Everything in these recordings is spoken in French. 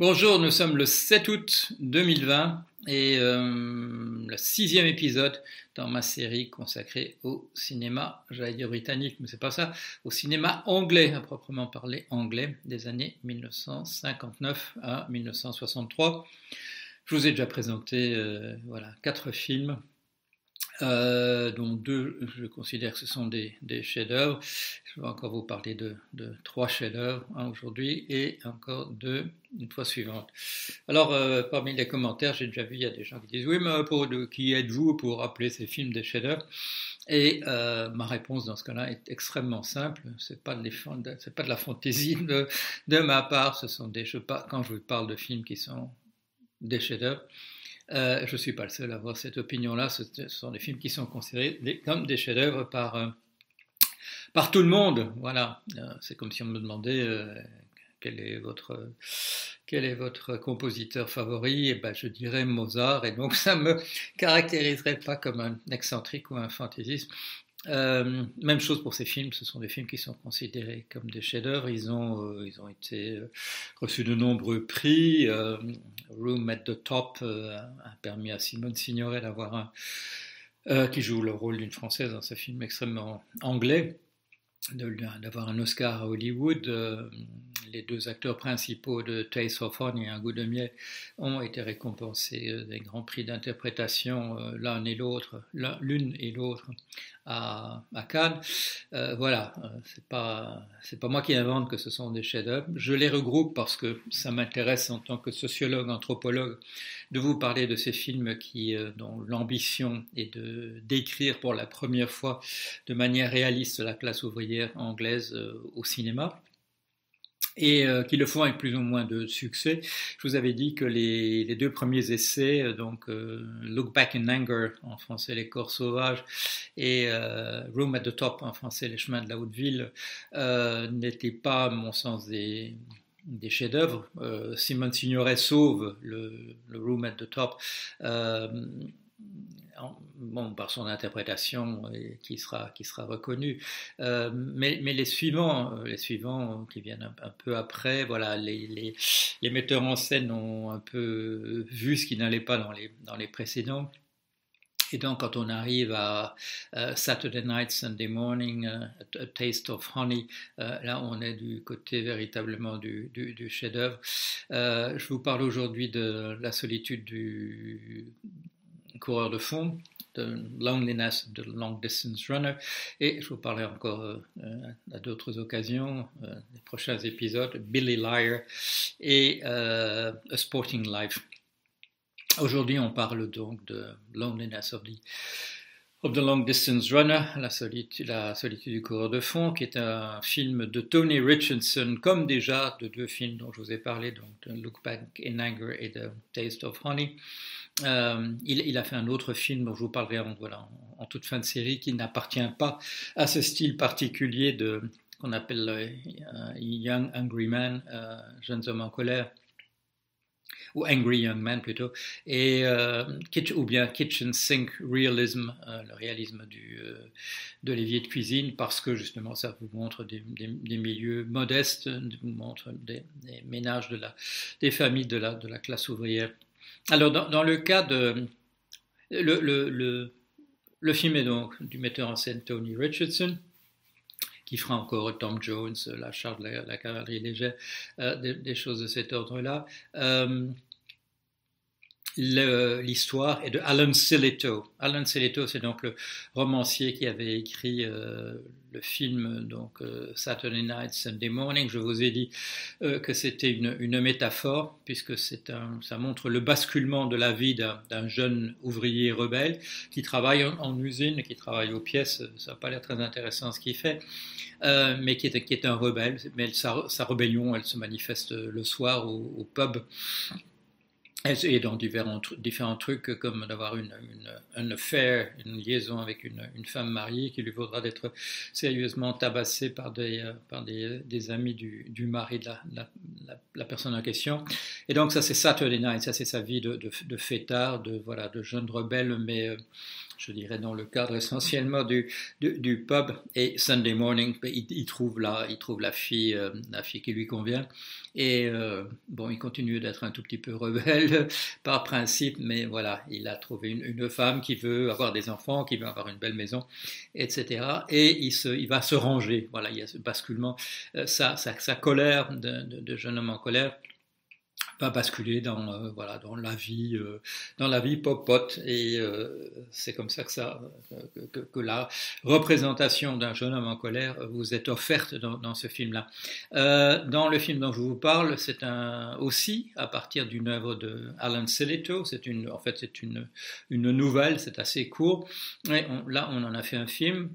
Bonjour, nous sommes le 7 août 2020 et euh, le sixième épisode dans ma série consacrée au cinéma, j'allais dire britannique, mais c'est pas ça, au cinéma anglais, à proprement parler anglais, des années 1959 à 1963. Je vous ai déjà présenté euh, voilà, quatre films euh, dont deux, je considère que ce sont des, chefs-d'œuvre. Je vais encore vous parler de, trois chefs-d'œuvre aujourd'hui et encore deux une fois suivante. Alors, euh, parmi les commentaires, j'ai déjà vu, il y a des gens qui disent Oui, mais pour, qui êtes-vous pour appeler ces films des chefs-d'œuvre? Et euh, ma réponse dans ce cas-là est extrêmement simple pas, de, pas de la fantaisie de, de ma part. Ce sont des, je, quand je vous parle de films qui sont des chefs-d'œuvre, euh, je ne suis pas le seul à avoir cette opinion-là. Ce, sont des films qui sont considérés comme des chefs-d'œuvre par, euh, par tout le monde. Voilà. Euh, c'est comme si on me demandait quel est votre quel est votre compositeur favori? Et eh ben, je dirais Mozart, et donc ça me caractériserait pas comme un excentrique ou un fantaisiste. Euh, même chose pour ces films, ce sont des films qui sont considérés comme des chefs-d'œuvre. Ils ont, euh, ils ont été euh, reçus de nombreux prix. Room at the Top a permis à Simone Signoret d'avoir un, qui joue le rôle d'une française dans ce film extrêmement anglais, d'avoir un Oscar à Hollywood. Les deux acteurs principaux de Taste of Honey et Un goût de miel ont été récompensés des grands prix d'interprétation, l'un et l'autre, l'une et l'autre à, Cannes. Euh, voilà, euh, c'est pas c'est pas moi qui invente que ce sont des chefs-d'œuvre. Je les regroupe parce que ça m'intéresse en tant que sociologue, anthropologue, de vous parler de ces films qui euh, dont l'ambition est de décrire pour la première fois de manière réaliste la classe ouvrière anglaise au cinéma et euh, qui le font avec plus ou moins de succès. Je vous avais dit que les, deux premiers essais, euh, donc euh, Look Back in Anger en français Les corps sauvages et Room at the Top en français Les chemins de la haute ville, n'étaient pas, à mon sens, des, des chefs-d'œuvre. Simone Signoret sauve le, le, Room at the Top bon, par son interprétation qui sera, qui sera reconnue. Euh, mais, mais, les suivants, euh, les suivants qui viennent un, peu après, voilà, les, les, metteurs en scène ont un peu vu ce qui n'allait pas dans les, dans les précédents. Et donc, quand on arrive à euh, Saturday Night, Sunday Morning, a, Taste of Honey, là, on est du côté véritablement du, du chef-d'œuvre. je vous parle aujourd'hui de la solitude du, coureur de fond, de Loneliness the Long Distance Runner, et je vous parlerai encore euh, à d'autres occasions, euh, les prochains épisodes, Billy Liar et euh, A Sporting Life. Aujourd'hui, on parle donc de Loneliness of the of the Long Distance Runner, la solitude, du coureur de fond, qui est un film de Tony Richardson, comme déjà de deux films dont je vous ai parlé, donc de Look Back in Anger et de Taste of Honey. Euh, il, a fait un autre film dont je vous parlerai en, voilà, en, toute fin de série qui n'appartient pas à ce style particulier de qu'on appelle euh, Young Angry Man, euh, jeunes hommes en colère, ou Angry Young Man plutôt, et, ou bien Kitchen Sink Realism, le réalisme du, de l'évier de cuisine, parce que justement ça vous montre des, milieux modestes, vous montre des, ménages de la, des familles de la, de la classe ouvrière alors, dans, le cas de. Le, film est donc du metteur en scène Tony Richardson, qui fera encore Tom Jones, la charge de la, cavalerie légère, euh, des, choses de cet ordre-là. Euh, l'histoire est de Alan Sillitoe. Alan Sillitoe, c'est donc le romancier qui avait écrit euh, le film donc euh, Saturday Night, Sunday Morning. Je vous ai dit euh, que c'était une, métaphore puisque c'est un, ça montre le basculement de la vie d'un jeune ouvrier rebelle qui travaille en, usine, qui travaille aux pièces. Ça n'a pas l'air très intéressant ce qu'il fait. mais qui est, qui est, un rebelle. Mais sa, sa, rébellion, elle se manifeste le soir au pub et dans différents, différents trucs comme d'avoir une, une, affaire, une liaison avec une, une, femme mariée qui lui vaudra d'être sérieusement tabassée par des, euh, par des, des amis du, du, mari de la, la, personne en question. Et donc ça c'est Saturday Night, ça c'est sa vie de, de, de, fêtard, de, voilà, de jeune rebelle, mais euh, je dirais dans le cadre essentiellement du, du, pub. Et Sunday morning, ben, il, trouve la, il trouve la fille, euh, la fille qui lui convient. Et euh, bon, il continue d'être un tout petit peu rebelle par principe, mais voilà, il a trouvé une, femme qui veut avoir des enfants, qui veut avoir une belle maison, etc. Et il, se, il va se ranger. Voilà, il y a ce basculement, sa, sa, colère de jeune homme en colère va basculer dans euh, voilà dans la vie euh, dans la vie popote. Et euh, c'est comme ça que ça que, la représentation d'un jeune homme en colère vous est offerte dans, ce film là dans le film dont je vous parle c'est un aussi à partir d'une œuvre de Alan Sillitoe c'est une en fait c'est une une nouvelle c'est assez court. Et là on en a fait un film.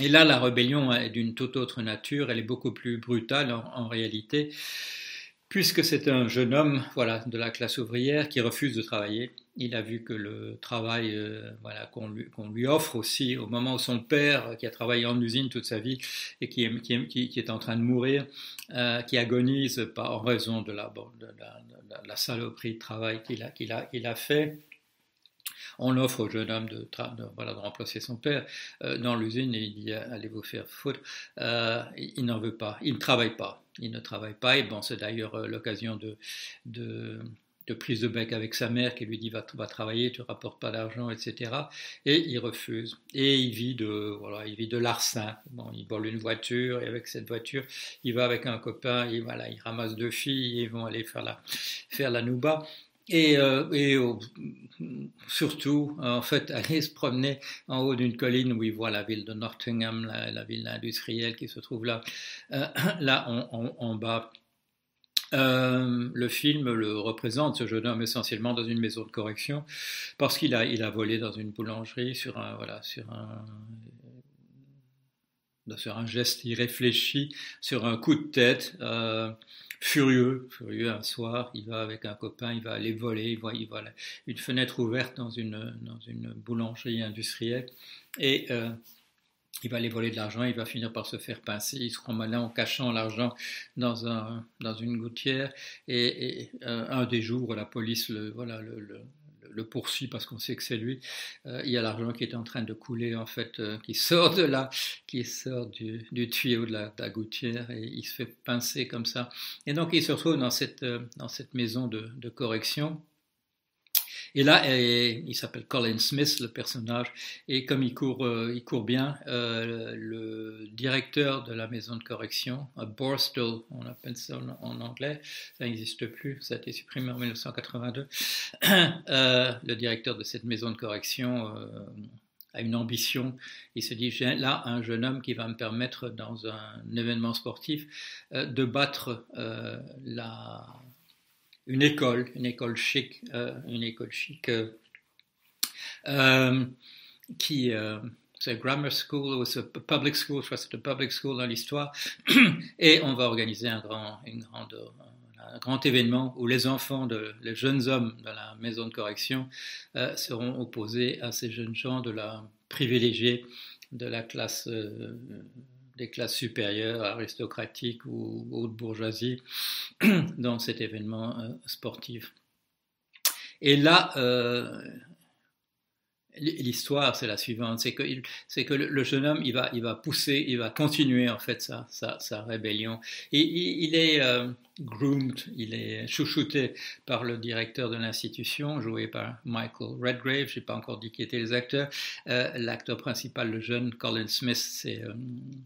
Et là la rébellion est d'une toute autre nature. Elle est beaucoup plus brutale en réalité puisque c'est un jeune homme voilà, de la classe ouvrière qui refuse de travailler. Il a vu que le travail euh, voilà, qu'on lui, offre aussi, au moment où son père, qui a travaillé en usine toute sa vie et qui est, en train de mourir, euh, qui agonise en raison de la, saloperie de travail qu'il a, a, fait, on offre au jeune homme de, remplacer son père euh, dans l'usine et il dit allez vous faire foutre. Il n'en veut pas, il ne travaille pas. Il ne travaille pas et bon, c'est d'ailleurs euh, l'occasion de, de, prise de bec avec sa mère qui lui dit va, va travailler, tu rapportes pas d'argent, etc. Et il refuse. Et il vit de voilà, il vit de larcin. Bon, il vole une voiture et avec cette voiture, il va avec un copain, il voilà, il ramasse deux filles, ils vont aller faire la faire la nouba. Et, euh, et surtout, en fait, aller se promener en haut d'une colline où il voit la ville de Nottingham, la, ville industrielle qui se trouve là, euh, là en, bas. Euh, le film le représente, ce jeune homme, essentiellement dans une maison de correction, parce qu'il a, volé dans une boulangerie sur un, voilà, sur un, geste irréfléchi, sur un coup de tête. Euh, furieux, furieux un soir, il va avec un copain, il va aller voler, il voit, une fenêtre ouverte dans une, dans une boulangerie industrielle et euh, il va aller voler de l'argent, il va finir par se faire pincer, il se rend malin en cachant l'argent dans, un, dans une gouttière et, euh, un des jours, la police le, voilà, le le poursuit parce qu'on sait que c'est lui. Euh, il y a l'argent qui est en train de couler, en fait, euh, qui sort de là, qui sort du, tuyau de la, gouttière et il se fait pincer comme ça. Et donc il se retrouve dans cette, euh, dans cette maison de correction. Et là, il s'appelle Colin Smith, le personnage, et comme il court, euh, il court bien, euh, le directeur de la maison de correction, à Borstal, on appelle ça en, anglais, ça n'existe plus, ça a été supprimé en 1982, euh, le directeur de cette maison de correction a une ambition. Il se dit, j'ai là un jeune homme qui va me permettre, dans un événement sportif, de battre la une école, une école chic, euh, une école chic euh, euh, qui c'est grammar school ou c'est public school, je crois que c'est public school dans l'histoire, et on va organiser un grand, une grande, un grand événement où les enfants, de, les jeunes hommes de la maison de correction seront opposés à ces jeunes gens de la privilégiée de la classe des classes supérieures, aristocratiques ou haute bourgeoisie dans cet événement euh, sportif. Et là, euh, l'histoire, c'est la suivante, c'est que, c'est que le, jeune homme, il va, il va pousser, il va continuer en fait sa, sa, rébellion. Et il, est euh, groomed, il est chouchouté par le directeur de l'institution, joué par Michael Redgrave, je n'ai pas encore dit qui étaient les acteurs. Euh, l'acteur principal, le jeune Colin Smith, c'est, euh,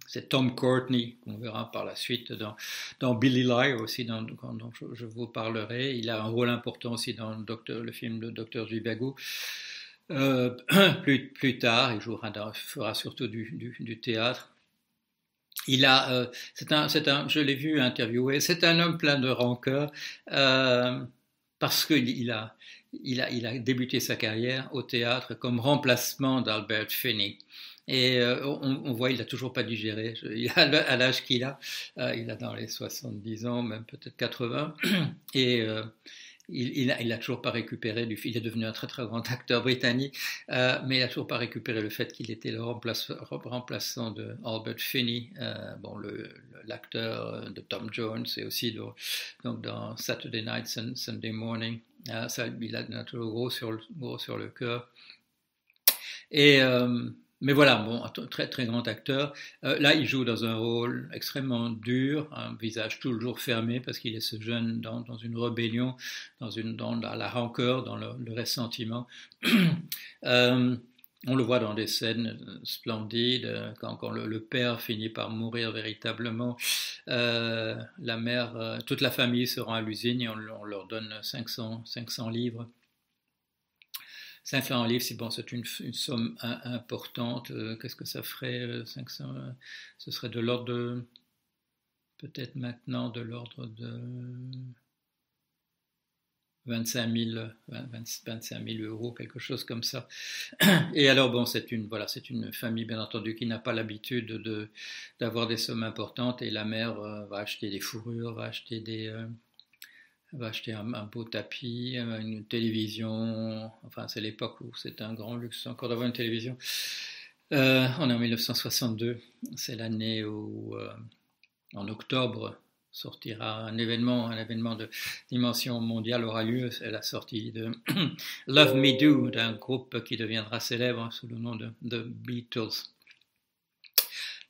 c'est Tom Courtney, qu'on verra par la suite dans, dans Billy Liar aussi, dont, je, vous parlerai. Il a un rôle important aussi dans le, docteur, le film de Docteur Zhivago. Euh, plus, plus, tard, il jouera fera surtout du, du, du théâtre. Il a, euh, un, un, je l'ai vu interviewer, c'est un homme plein de rancœur euh, parce qu'il il a, il a, il a débuté sa carrière au théâtre comme remplacement d'Albert Finney. Et on, voit, il n'a toujours pas digéré. à l'âge qu'il a, il a dans les 70 ans, même peut-être 80. Et il n'a il a toujours pas récupéré Il est devenu un très très grand acteur britannique, euh, mais il n'a toujours pas récupéré le fait qu'il était le remplaçant de Albert Finney, euh, bon, l'acteur de Tom Jones et aussi donc dans Saturday Night, Sunday Morning. Euh, ça, il a toujours gros sur le, gros sur le cœur. Et mais voilà, bon, très très grand acteur. Euh, là, il joue dans un rôle extrêmement dur, un visage toujours fermé parce qu'il est ce jeune dans, une rébellion, dans, une, la, rancœur, dans le, ressentiment. euh, on le voit dans des scènes splendides, quand, le, père finit par mourir véritablement. Euh, la mère, euh, toute la famille se rend à l'usine et on, on, leur donne 500, 500 livres 5 francs en c'est bon, c'est une, somme importante. Euh, qu'est-ce que ça ferait 500 euh, euh, Ce serait de l'ordre de. Peut-être maintenant de l'ordre de 25 000, 25 000 euros, quelque chose comme ça. Et alors, bon, c'est une, voilà, une famille, bien entendu, qui n'a pas l'habitude de, d'avoir des sommes importantes. Et la mère va acheter des fourrures, va acheter des, va acheter un, beau tapis, euh, une télévision. Enfin, c'est l'époque où c'était un grand luxe encore d'avoir une télévision. Euh, on est en 1962. C'est l'année où, euh, en octobre, sortira un événement, un événement de dimension mondiale aura lieu. C'est la sortie de Love Me Do, d'un groupe qui deviendra célèbre sous le nom de The Beatles.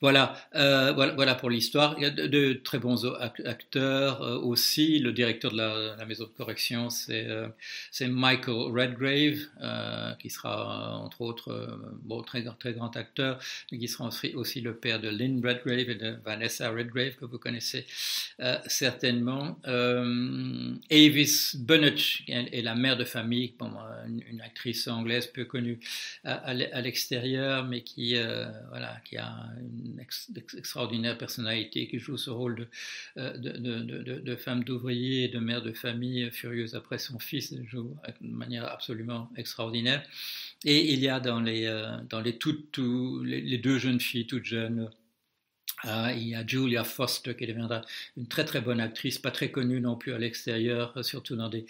Voilà, euh, voilà, voilà, pour l'histoire. Il y a de, très bons acteurs euh, aussi. Le directeur de la, maison de correction, c'est euh, Michael Redgrave, euh, qui sera entre autres bon, très, très grand acteur, mais qui sera aussi, le père de Lynn Redgrave et de Vanessa Redgrave, que vous connaissez certainement. Avis Bennett est la mère de famille, bon, une, actrice anglaise peu connue à, à l'extérieur, mais qui, voilà, qui a une extraordinaire personnalité qui joue ce rôle de, euh, de, femme d'ouvrier et de mère de famille furieuse après son fils, joue de manière absolument extraordinaire. Et il y a dans les, euh, dans les, les, deux jeunes filles toutes jeunes, ah, il y a Julia Foster qui deviendra une très très bonne actrice, pas très connue non plus à l'extérieur, surtout dans des,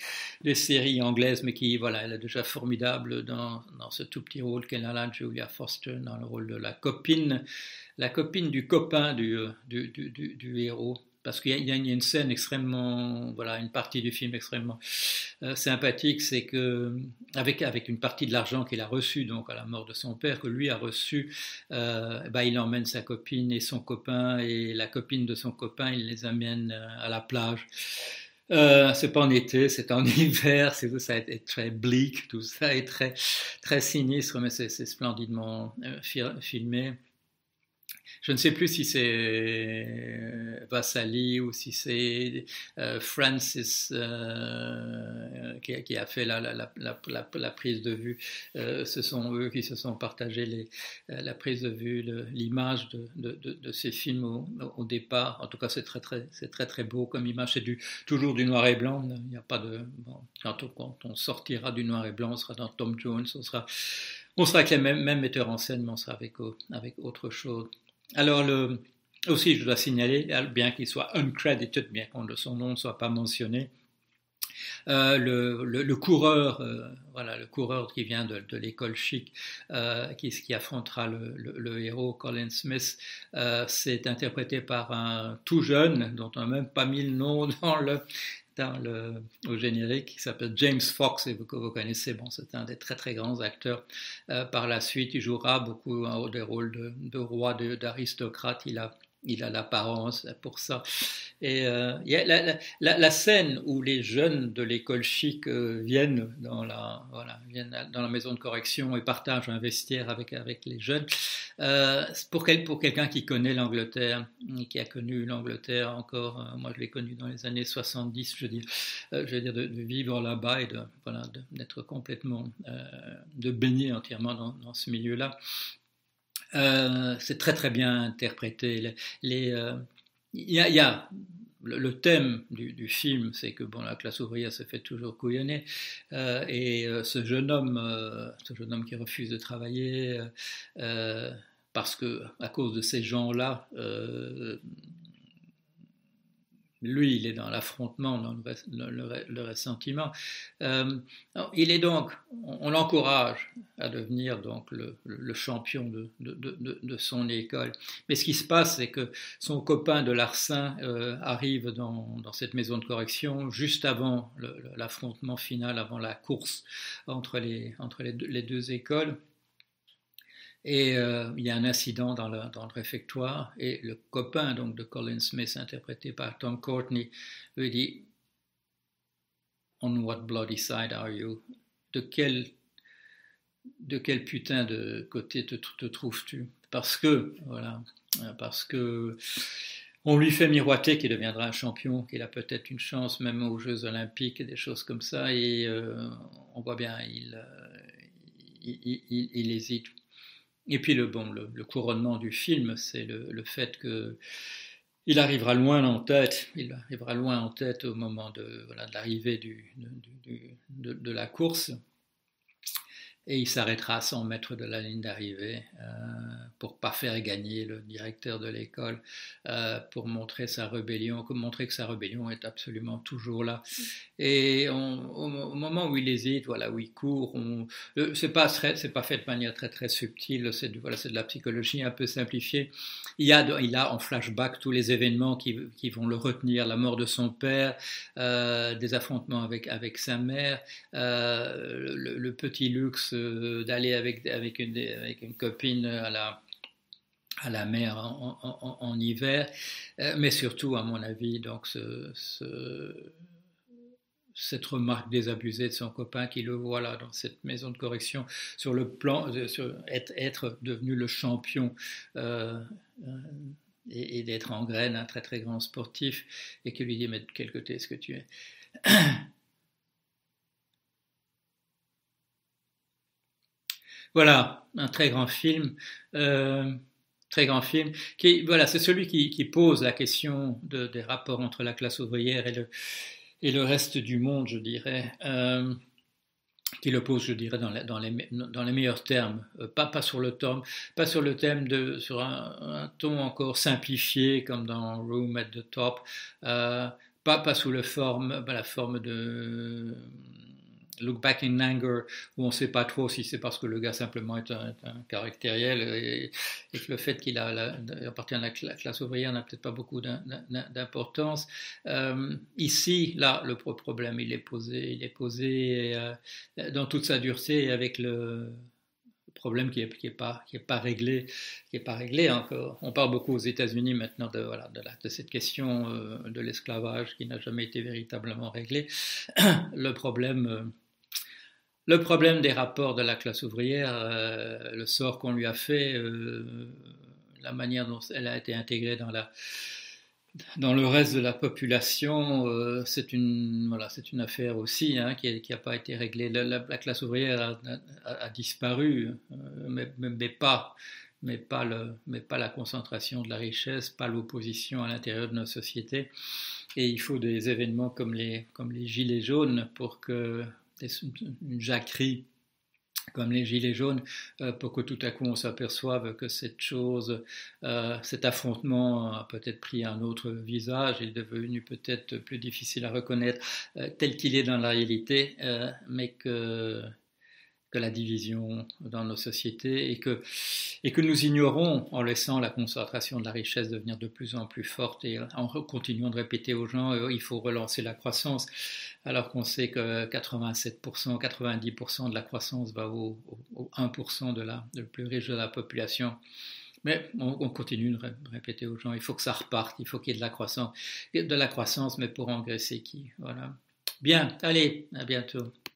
séries anglaises, mais qui, voilà, elle est déjà formidable dans, dans ce tout petit rôle qu'elle a là, Julia Foster, dans le rôle de la copine, la copine du copain du, euh, du, du héros parce qu'il y, a une scène extrêmement, voilà, une partie du film extrêmement euh, sympathique, c'est que avec une partie de l'argent qu'il a reçu donc à la mort de son père, que lui a reçu, bah, il emmène sa copine et son copain et la copine de son copain, il les amène euh, à la plage. Euh, c'est pas en été, c'est en hiver, c'est ça est très bleak, tout ça est très très sinistre, mais c'est splendidement filmé. Je ne sais plus si c'est euh, Vassali ou si c'est euh, Francis euh, qui, a fait la, prise de vue. ce sont eux qui se sont partagés la prise de vue, l'image de, ces films au, départ. En tout cas, c'est très très, c'est très très beau comme image. C'est du, toujours du noir et blanc. Il n'y a pas de. quand, on, sortira du noir et blanc, on sera dans Tom Jones, on sera, on sera avec les mêmes, mêmes metteurs en scène, mais on sera avec, avec autre chose. Alors, aussi, je dois signaler, bien qu'il soit uncredited, bien que son nom ne soit pas mentionné, euh, le, coureur, euh, voilà, le coureur qui vient de, l'école chic, euh, qui, affrontera le, héros Colin Smith, c'est interprété par un tout jeune, dont on n'a même pas mis le nom dans le, dans le, au générique, qui s'appelle James Fox, et que vous connaissez, bon, c'est un des très très grands acteurs. Par la suite, il jouera beaucoup des rôles de, de roi, d'aristocrate. Il a il a l'apparence pour ça. Et euh, la, scène où les jeunes de l'école chic euh, viennent, dans la, voilà, viennent dans la maison de correction et partagent un vestiaire avec, avec les jeunes, euh, pour, quel, pour quelqu'un qui connaît l'Angleterre, qui a connu l'Angleterre encore, moi je l'ai connu dans les années 70, je veux dire, je veux dire de, vivre là-bas et de, voilà, d'être complètement, de baigner entièrement dans ce milieu-là. Euh, c'est très très bien interprété. Euh, il y, a, le, thème du, que c'est que bon, la classe ouvrière se fait toujours couillonner, euh, et ce jeune homme, ce jeune homme qui refuse de travailler parce que à cause de ces gens-là, lui, il est dans l'affrontement, dans le, ressentiment. Euh, il est donc, on, l'encourage à devenir donc le, champion de, son école. Mais ce qui se passe, c'est que son copain de Larsin euh, arrive dans, cette maison de correction juste avant l'affrontement final, avant la course entre les deux écoles. Et euh, il y a un incident dans le, réfectoire et le copain donc de Colin Smith, interprété par Tom Courtney, lui dit On what bloody side are you? De quel, de quel putain de côté te, trouves-tu? Parce que, voilà, parce que on lui fait miroiter qu'il deviendra un champion, qu'il a peut-être une chance même aux Jeux Olympiques et des choses comme ça, et euh, on voit bien, il, euh, il, il, hésite. Et puis le, bon, le, couronnement du film, c'est le, fait que il arrivera loin en tête, il arrivera loin en tête au moment de, voilà, l'arrivée de, de, la course, et il s'arrêtera à 100 mètres de la ligne d'arrivée euh, pour pas faire gagner le directeur de l'école, euh, pour montrer sa rébellion, montrer que sa rébellion est absolument toujours là. Et au, moment où il hésite, voilà, où il court, euh, c'est pas c'est pas fait de manière très très subtile, c'est voilà, c'est de la psychologie un peu simplifiée. Il a il a en flashback tous les événements qui, qui vont le retenir, la mort de son père, euh, des affrontements avec avec sa mère, le, petit luxe d'aller avec avec une copine à la à la mer en, hiver, mais surtout, à mon avis, donc ce, ce, cette remarque désabusée de son copain qui le voit là dans cette maison de correction sur le plan, euh, sur être, devenu le champion euh, euh, et, et d'être en graine, un très très grand sportif, et qui lui dit mais de quel côté est-ce que tu es? Voilà, un très grand film. Euh, très grand film, voilà, c'est celui qui, pose la question de, des rapports entre la classe ouvrière et le, et le reste du monde, je dirais, euh, qui le pose, je dirais, dans, dans, les, meilleurs termes, euh, pas, pas, sur le thème, pas sur le thème de, sur un, ton encore simplifié comme dans Room at the Top, pas, pas sous forme, bah, la forme de Look Back in Anger, où on ne sait pas trop si c'est parce que le gars simplement est un, caractériel et, et, que le fait qu'il appartient à la classe ouvrière n'a peut-être pas beaucoup d'importance. Euh, ici, là, le problème, il est posé, il est posé euh, dans toute sa dureté avec le problème qui n'est pas, réglé, qui est pas réglé encore. On parle beaucoup aux États-Unis maintenant de, la, cette question euh, de l'esclavage qui n'a jamais été véritablement réglée. Le problème le problème des rapports de la classe ouvrière, euh, le sort qu'on lui a fait, euh, la manière dont elle a été intégrée dans, la, dans le reste de la population, euh, c'est une, voilà, une affaire aussi hein, qui n'a pas été réglée. La, la, la classe ouvrière a, disparu, mais, mais, mais, pas. Mais pas, le, mais pas la concentration de la richesse, pas l'opposition à l'intérieur de nos sociétés. Et il faut des événements comme les, comme les gilets jaunes pour que une jacquerie comme les gilets jaunes, euh, pour que tout à coup on s'aperçoive que cette chose, euh, cet affrontement a peut-être pris un autre visage, est devenu peut-être plus difficile à reconnaître euh, tel qu'il est dans la réalité, mais que que la division dans nos sociétés et que, et que nous ignorons en laissant la concentration de la richesse devenir de plus en plus forte et en continuant de répéter aux gens euh, il faut relancer la croissance alors qu'on sait que 87%, 90% de la croissance va au, au, 1% de la, le plus riche de la population. Mais on, continue de répéter aux gens, il faut que ça reparte, il faut qu'il y ait de la croissance, de la croissance, mais pour engraisser qui? Voilà. Bien, allez, à bientôt.